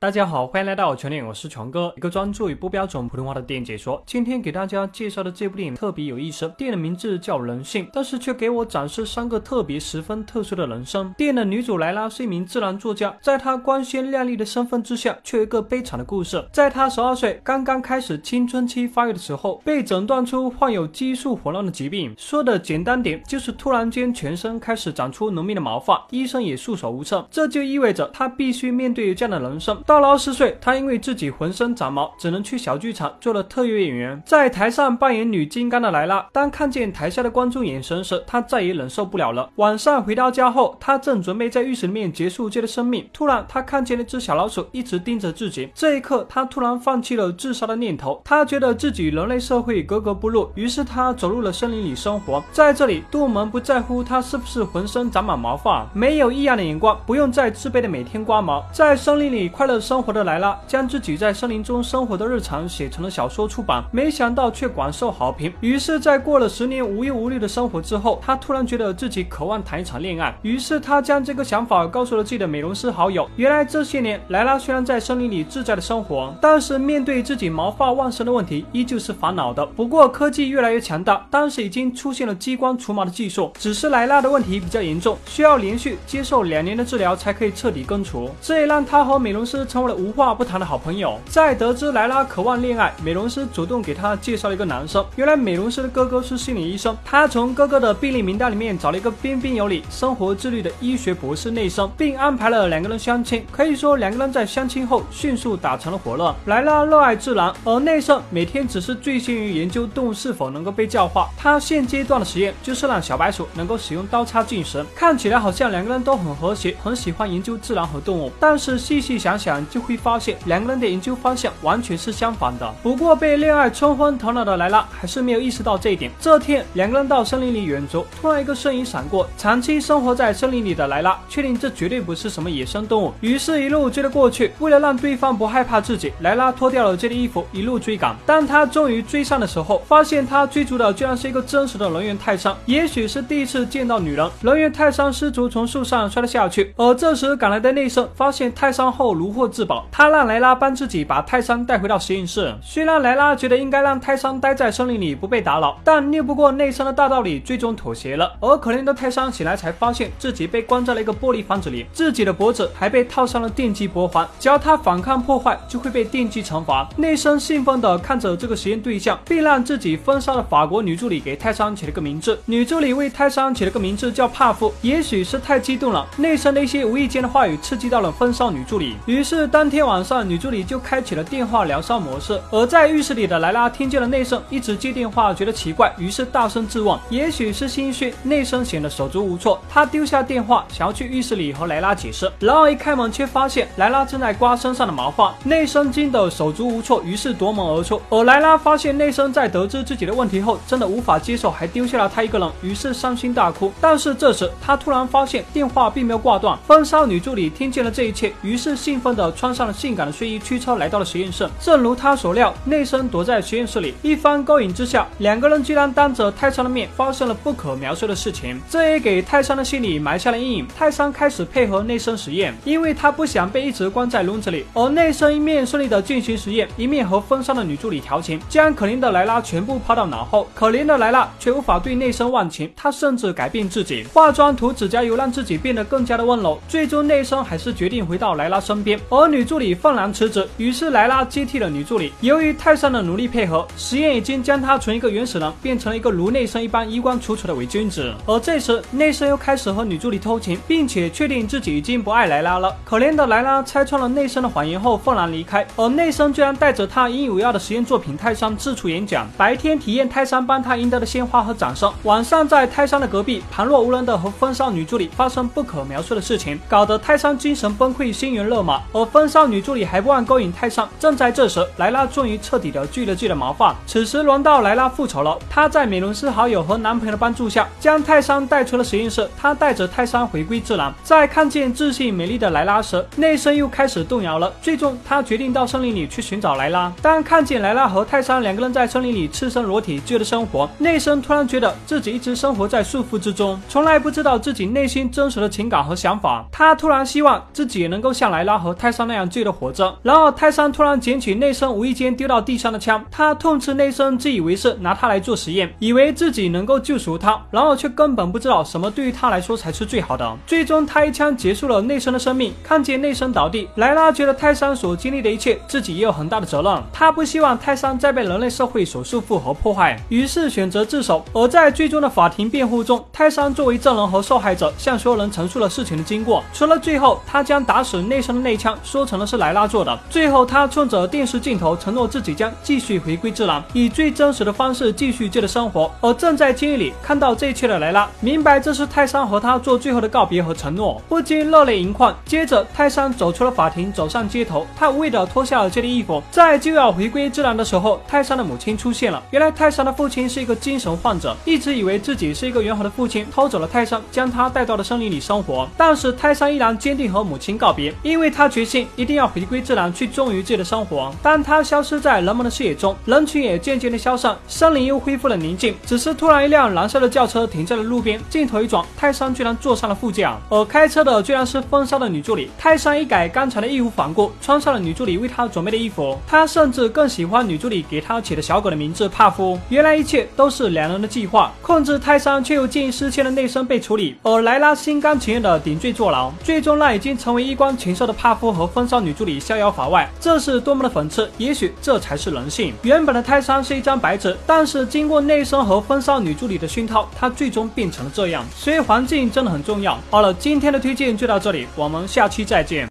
大家好，欢迎来到全电影，我是全哥，一个专注于不标准普通话的电影解说。今天给大家介绍的这部电影特别有意思，电影的名字叫《人性》，但是却给我展示三个特别十分特殊的人生。电影的女主莱拉是一名自然作家，在她光鲜亮丽的身份之下，却有一个悲惨的故事。在她十二岁，刚刚开始青春期发育的时候，被诊断出患有激素混乱的疾病。说的简单点，就是突然间全身开始长出浓密的毛发，医生也束手无策。这就意味着她必须面对这样的人生。到了二十岁，他因为自己浑身长毛，只能去小剧场做了特约演员，在台上扮演女金刚的莱拉。当看见台下的观众眼神时，他再也忍受不了了。晚上回到家后，他正准备在浴室里面结束这的生命，突然他看见了只小老鼠一直盯着自己。这一刻，他突然放弃了自杀的念头。他觉得自己人类社会格格不入，于是他走入了森林里生活。在这里，动物们不在乎他是不是浑身长满毛发，没有异样的眼光，不用再自卑的每天刮毛。在森林里快乐生活的莱拉。将自己在森林中生活的日常写成了小说出版，没想到却广受好评。于是，在过了十年无忧无虑的生活之后，他突然觉得自己渴望谈一场恋爱。于是，他将这个想法告诉了自己的美容师好友。原来，这些年莱拉虽然在森林里自在的生活，但是面对自己毛发旺盛的问题，依旧是烦恼的。不过，科技越来越强大，当时已经出现了激光除毛的技术，只是莱拉的问题比较严重，需要连续接受两年的治疗才可以彻底根除。这也让他和美容师成为了无话不谈的好。朋友在得知莱拉渴望恋爱，美容师主动给她介绍了一个男生。原来美容师的哥哥是心理医生，他从哥哥的病历名单里面找了一个彬彬有礼、生活自律的医学博士内生，并安排了两个人相亲。可以说，两个人在相亲后迅速打成了火热。莱拉热爱自然，而内生每天只是醉心于研究动物是否能够被教化。他现阶段的实验就是让小白鼠能够使用刀叉进食。看起来好像两个人都很和谐，很喜欢研究自然和动物。但是细细想想，就会发现两个人。的研究方向完全是相反的。不过被恋爱冲昏头脑的莱拉还是没有意识到这一点。这天，两个人到森林里远足，突然一个身影闪过。长期生活在森林里的莱拉确定这绝对不是什么野生动物，于是一路追了过去。为了让对方不害怕自己，莱拉脱掉了这件衣服，一路追赶。当他终于追上的时候，发现他追逐的居然是一个真实的人猿泰山。也许是第一次见到女人，人猿泰山失足从树上摔了下去。而这时赶来的内森发现泰山后如获自保，他让莱拉。帮自己把泰山带回到实验室。虽然莱拉觉得应该让泰山待在森林里不被打扰，但拗不过内森的大道理，最终妥协了。而可怜的泰山醒来才发现自己被关在了一个玻璃房子里，自己的脖子还被套上了电击脖环，只要他反抗破坏，就会被电击惩罚。内森兴奋地看着这个实验对象，并让自己封杀的法国女助理给泰山起了个名字。女助理为泰山起了个名字叫帕夫。也许是太激动了，内森的一些无意间的话语刺激到了封杀女助理，于是是当天晚上女助。理就开启了电话疗伤模式，而在浴室里的莱拉听见了内森一直接电话，觉得奇怪，于是大声质问。也许是心虚，内森显得手足无措，他丢下电话，想要去浴室里和莱拉解释。然而一开门，却发现莱拉正在刮身上的毛发，内森惊得手足无措，于是夺门而出。而莱拉发现内森在得知自己的问题后，真的无法接受，还丢下了他一个人，于是伤心大哭。但是这时他突然发现电话并没有挂断。风骚女助理听见了这一切，于是兴奋的穿上了性感的睡衣。驱车来到了实验室，正如他所料，内森躲在实验室里。一番勾引之下，两个人居然当着泰山的面发生了不可描述的事情，这也给泰山的心里埋下了阴影。泰山开始配合内森实验，因为他不想被一直关在笼子里。而内森一面顺利的进行实验，一面和风骚的女助理调情，将可怜的莱拉全部抛到脑后。可怜的莱拉却无法对内森忘情，他甚至改变自己，化妆涂指甲油，让自己变得更加的温柔。最终，内森还是决定回到莱拉身边，而女助理愤然辞职。于是莱拉接替了女助理。由于泰山的努力配合，实验已经将他从一个原始人变成了一个如内森一般衣冠楚楚的伪君子。而这时，内森又开始和女助理偷情，并且确定自己已经不爱莱拉了。可怜的莱拉拆穿了内森的谎言后，愤然离开。而内森居然带着他引以为傲的实验作品泰山四处演讲，白天体验泰山帮他赢得的鲜花和掌声，晚上在泰山的隔壁旁若无人的和风骚女助理发生不可描述的事情，搞得泰山精神崩溃，心猿热马。而风骚女助理还不忘勾引泰山。正在这时，莱拉终于彻底的锯了自己的毛发。此时轮到莱拉复仇了。她在美伦斯好友和男朋友的帮助下，将泰山带出了实验室。她带着泰山回归自然。在看见自信美丽的莱拉时，内森又开始动摇了。最终，他决定到森林里去寻找莱拉。当看见莱拉和泰山两个人在森林里赤身裸体自由的生活，内森突然觉得自己一直生活在束缚之中，从来不知道自己内心真实的情感和想法。他突然希望自己也能够像莱拉和泰。泰山那样继续的活着。然后泰山突然捡起内森无意间丢到地上的枪，他痛斥内森自以为是拿他来做实验，以为自己能够救赎他，然后却根本不知道什么对于他来说才是最好的。最终他一枪结束了内森的生命。看见内森倒地，莱拉觉得泰山所经历的一切自己也有很大的责任，他不希望泰山再被人类社会所束缚和破坏，于是选择自首。而在最终的法庭辩护中，泰山作为证人和受害者向所有人陈述了事情的经过，除了最后他将打死内森的那一枪说成了是莱拉做的。最后他冲着电视镜头承诺自己将继续回归自然，以最真实的方式继续接着生活。而正在监狱里看到这一切的莱拉，明白这是泰山和他做最后的告别和承诺，不禁热泪盈眶。接着泰山走出了法庭，走上街头，他无畏的脱下了这件衣服，在就要回归自然的时候，泰山的母亲出现了。原来泰山的父亲是一个精神患者，一直以为自己是一个圆好的父亲，偷走了泰山，将他带到了森林里生活。但是泰山依然坚定和母亲告别，因为他决心一定要回归自然，去忠于自己的生活。当他消失在人们的视野中，人群也渐渐的消散，森林又恢复了宁静。只是突然，一辆蓝色的轿车停在了路边，镜头一转，泰山居然坐上了副驾，而开车的居然是风骚的女助理。泰山一改刚才的义无反顾，穿上了女助理为他准备的衣服。他甚至更喜欢女助理给他起的小狗的名字帕夫。原来一切都是两人的计划，控制泰山却又见异思迁的内森被处理，而莱拉心甘情愿的顶罪坐牢，最终让已经成为衣冠禽兽的帕夫和风骚女助理逍遥法外。这是多么的讽刺！也许这才是人性。原本的泰山是一张白纸，但是经过内森和风骚女助理的熏陶，他最终变成了这样。所以环境真的很重要。好了，今天的推荐就到这里，我们下期再见。